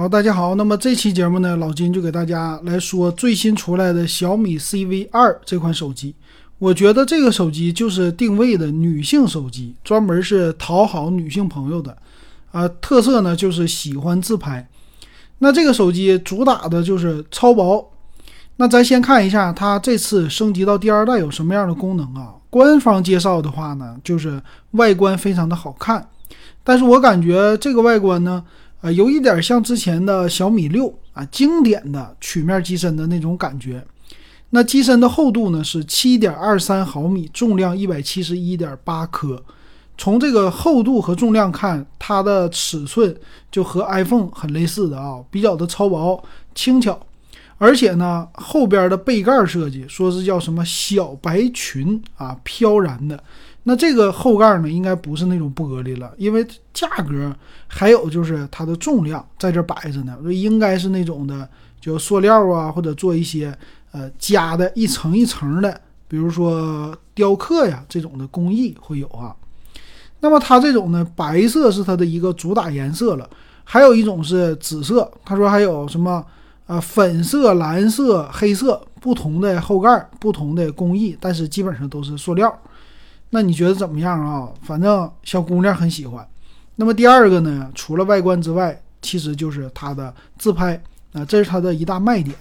好，大家好。那么这期节目呢，老金就给大家来说最新出来的小米 CV 二这款手机。我觉得这个手机就是定位的女性手机，专门是讨好女性朋友的。啊，特色呢就是喜欢自拍。那这个手机主打的就是超薄。那咱先看一下它这次升级到第二代有什么样的功能啊？官方介绍的话呢，就是外观非常的好看，但是我感觉这个外观呢。啊，有一点像之前的小米六啊，经典的曲面机身的那种感觉。那机身的厚度呢是七点二三毫米，重量一百七十一点八克。从这个厚度和重量看，它的尺寸就和 iPhone 很类似的啊，比较的超薄轻巧。而且呢，后边的背盖设计说是叫什么小白裙啊，飘然的。那这个后盖呢，应该不是那种玻璃了，因为价格还有就是它的重量在这摆着呢，应该是那种的，就塑料啊，或者做一些呃加的一层一层的，比如说雕刻呀这种的工艺会有啊。那么它这种呢，白色是它的一个主打颜色了，还有一种是紫色，他说还有什么啊粉色、蓝色、黑色不同的后盖，不同的工艺，但是基本上都是塑料。那你觉得怎么样啊？反正小姑娘很喜欢。那么第二个呢？除了外观之外，其实就是它的自拍啊，这是它的一大卖点。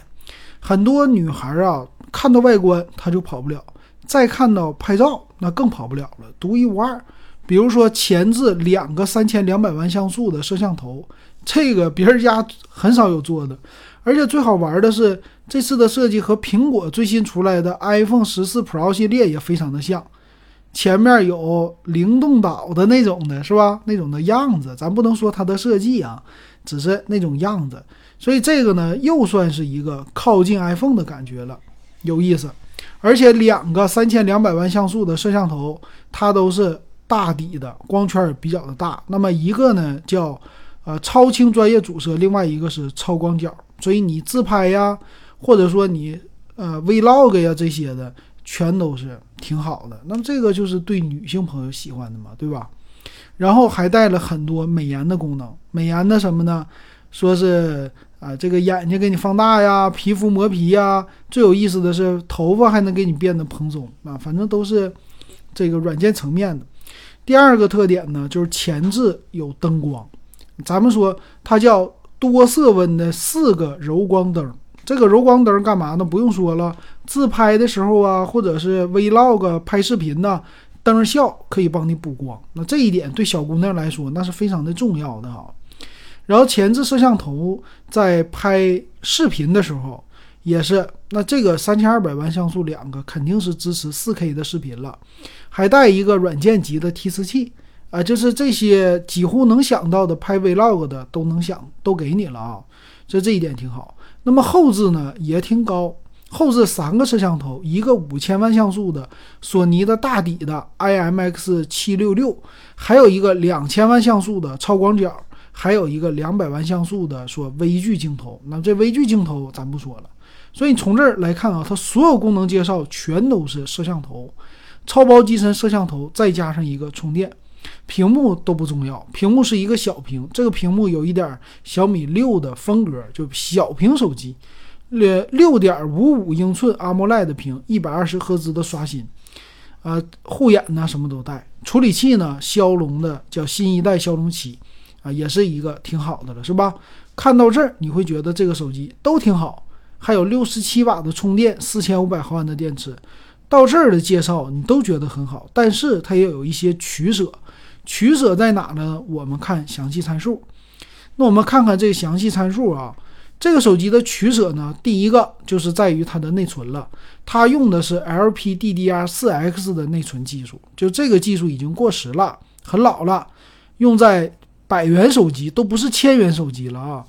很多女孩啊，看到外观她就跑不了，再看到拍照那更跑不了了，独一无二。比如说前置两个三千两百万像素的摄像头，这个别人家很少有做的。而且最好玩的是，这次的设计和苹果最新出来的 iPhone 十四 Pro 系列也非常的像。前面有灵动岛的那种的，是吧？那种的样子，咱不能说它的设计啊，只是那种样子。所以这个呢，又算是一个靠近 iPhone 的感觉了，有意思。而且两个三千两百万像素的摄像头，它都是大底的，光圈也比较的大。那么一个呢叫呃超清专业主摄，另外一个是超广角。所以你自拍呀，或者说你呃 Vlog 呀这些的。全都是挺好的，那么这个就是对女性朋友喜欢的嘛，对吧？然后还带了很多美颜的功能，美颜的什么呢？说是啊，这个眼睛给你放大呀，皮肤磨皮呀，最有意思的是头发还能给你变得蓬松啊，反正都是这个软件层面的。第二个特点呢，就是前置有灯光，咱们说它叫多色温的四个柔光灯。这个柔光灯干嘛呢？不用说了，自拍的时候啊，或者是 Vlog 拍视频呢，灯效可以帮你补光。那这一点对小姑娘来说，那是非常的重要的哈。然后前置摄像头在拍视频的时候也是，那这个三千二百万像素两个肯定是支持四 K 的视频了，还带一个软件级的提示器啊，就是这些几乎能想到的拍 Vlog 的都能想都给你了啊，这这一点挺好。那么后置呢也挺高，后置三个摄像头，一个五千万像素的索尼的大底的 IMX 七六六，还有一个两千万像素的超广角，还有一个两百万像素的说微距镜头。那这微距镜头咱不说了，所以你从这儿来看啊，它所有功能介绍全都是摄像头，超薄机身摄像头，再加上一个充电。屏幕都不重要，屏幕是一个小屏，这个屏幕有一点小米六的风格，就小屏手机，六六点五五英寸 AMOLED 屏，一百二十赫兹的刷新，啊，护眼呢什么都带，处理器呢骁龙的叫新一代骁龙七，啊，也是一个挺好的了，是吧？看到这儿你会觉得这个手机都挺好，还有六十七瓦的充电，四千五百毫安的电池。到这儿的介绍你都觉得很好，但是它也有一些取舍，取舍在哪呢？我们看详细参数。那我们看看这个详细参数啊，这个手机的取舍呢，第一个就是在于它的内存了，它用的是 LPDDR4X 的内存技术，就这个技术已经过时了，很老了，用在百元手机都不是千元手机了啊。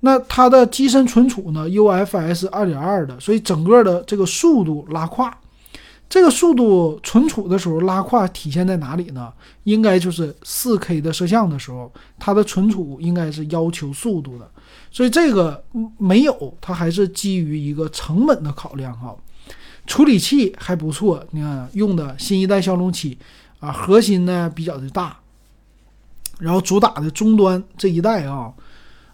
那它的机身存储呢，UFS 2.2的，所以整个的这个速度拉胯。这个速度存储的时候拉胯体现在哪里呢？应该就是四 K 的摄像的时候，它的存储应该是要求速度的，所以这个没有，它还是基于一个成本的考量哈。处理器还不错，你看用的新一代骁龙七啊，核心呢比较的大，然后主打的终端这一代啊，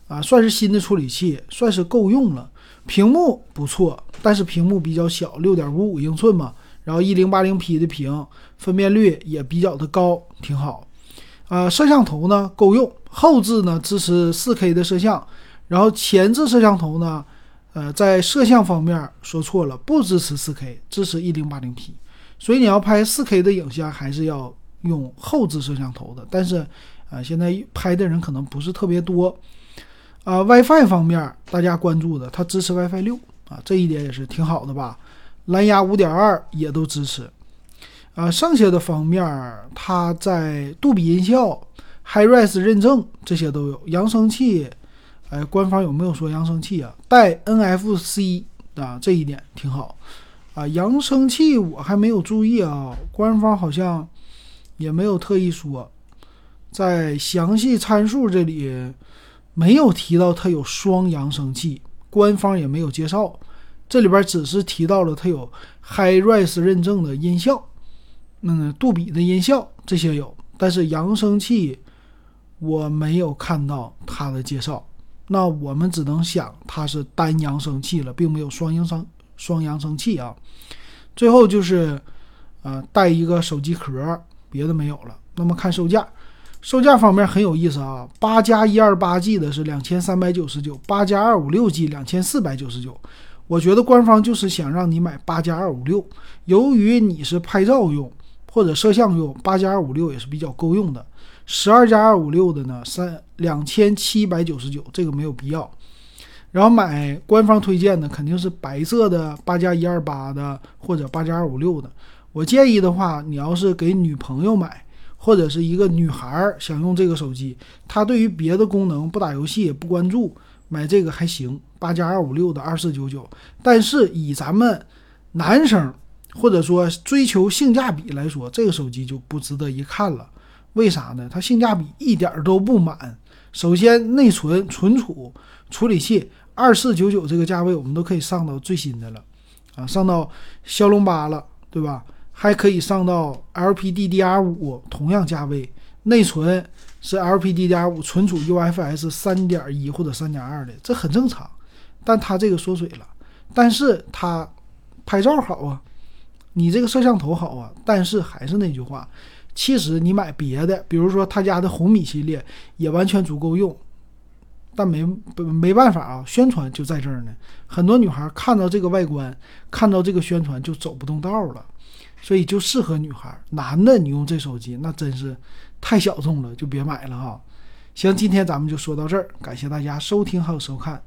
啊，算是新的处理器，算是够用了。屏幕不错，但是屏幕比较小，六点五五英寸嘛。然后一零八零 P 的屏，分辨率也比较的高，挺好。啊，摄像头呢够用，后置呢支持四 K 的摄像，然后前置摄像头呢，呃，在摄像方面说错了，不支持四 K，支持一零八零 P。所以你要拍四 K 的影像，还是要用后置摄像头的。但是，啊，现在拍的人可能不是特别多。啊，WiFi 方面大家关注的，它支持 WiFi 六啊，这一点也是挺好的吧？蓝牙五点二也都支持。啊，剩下的方面它在杜比音效、HiRes 认证这些都有。扬声器，哎，官方有没有说扬声器啊？带 NFC 啊，这一点挺好。啊，扬声器我还没有注意啊，官方好像也没有特意说，在详细参数这里。没有提到它有双扬声器，官方也没有介绍。这里边只是提到了它有 HiRes 认证的音效，嗯，杜比的音效这些有，但是扬声器我没有看到它的介绍。那我们只能想它是单扬声器了，并没有双扬声双扬声器啊。最后就是，呃，带一个手机壳，别的没有了。那么看售价。售价方面很有意思啊，八加一二八 G 的是两千三百九十九，八加二五六 G 两千四百九十九。我觉得官方就是想让你买八加二五六，由于你是拍照用或者摄像用，八加二五六也是比较够用的。十二加二五六的呢，三两千七百九十九，这个没有必要。然后买官方推荐的肯定是白色的八加一二八的或者八加二五六的。我建议的话，你要是给女朋友买。或者是一个女孩想用这个手机，她对于别的功能不打游戏也不关注，买这个还行，八加二五六的二四九九。但是以咱们男生或者说追求性价比来说，这个手机就不值得一看了。为啥呢？它性价比一点都不满。首先，内存、存储、处理器，二四九九这个价位，我们都可以上到最新的了，啊，上到骁龙八了，对吧？还可以上到 LPDDR5，同样价位，内存是 LPDDR5，存储 UFS 三点一或者三点二的，这很正常。但它这个缩水了，但是它拍照好啊，你这个摄像头好啊。但是还是那句话，其实你买别的，比如说他家的红米系列也完全足够用，但没没办法啊，宣传就在这儿呢。很多女孩看到这个外观，看到这个宣传就走不动道了。所以就适合女孩，男的你用这手机那真是太小众了，就别买了哈。行，今天咱们就说到这儿，感谢大家收听还有收看。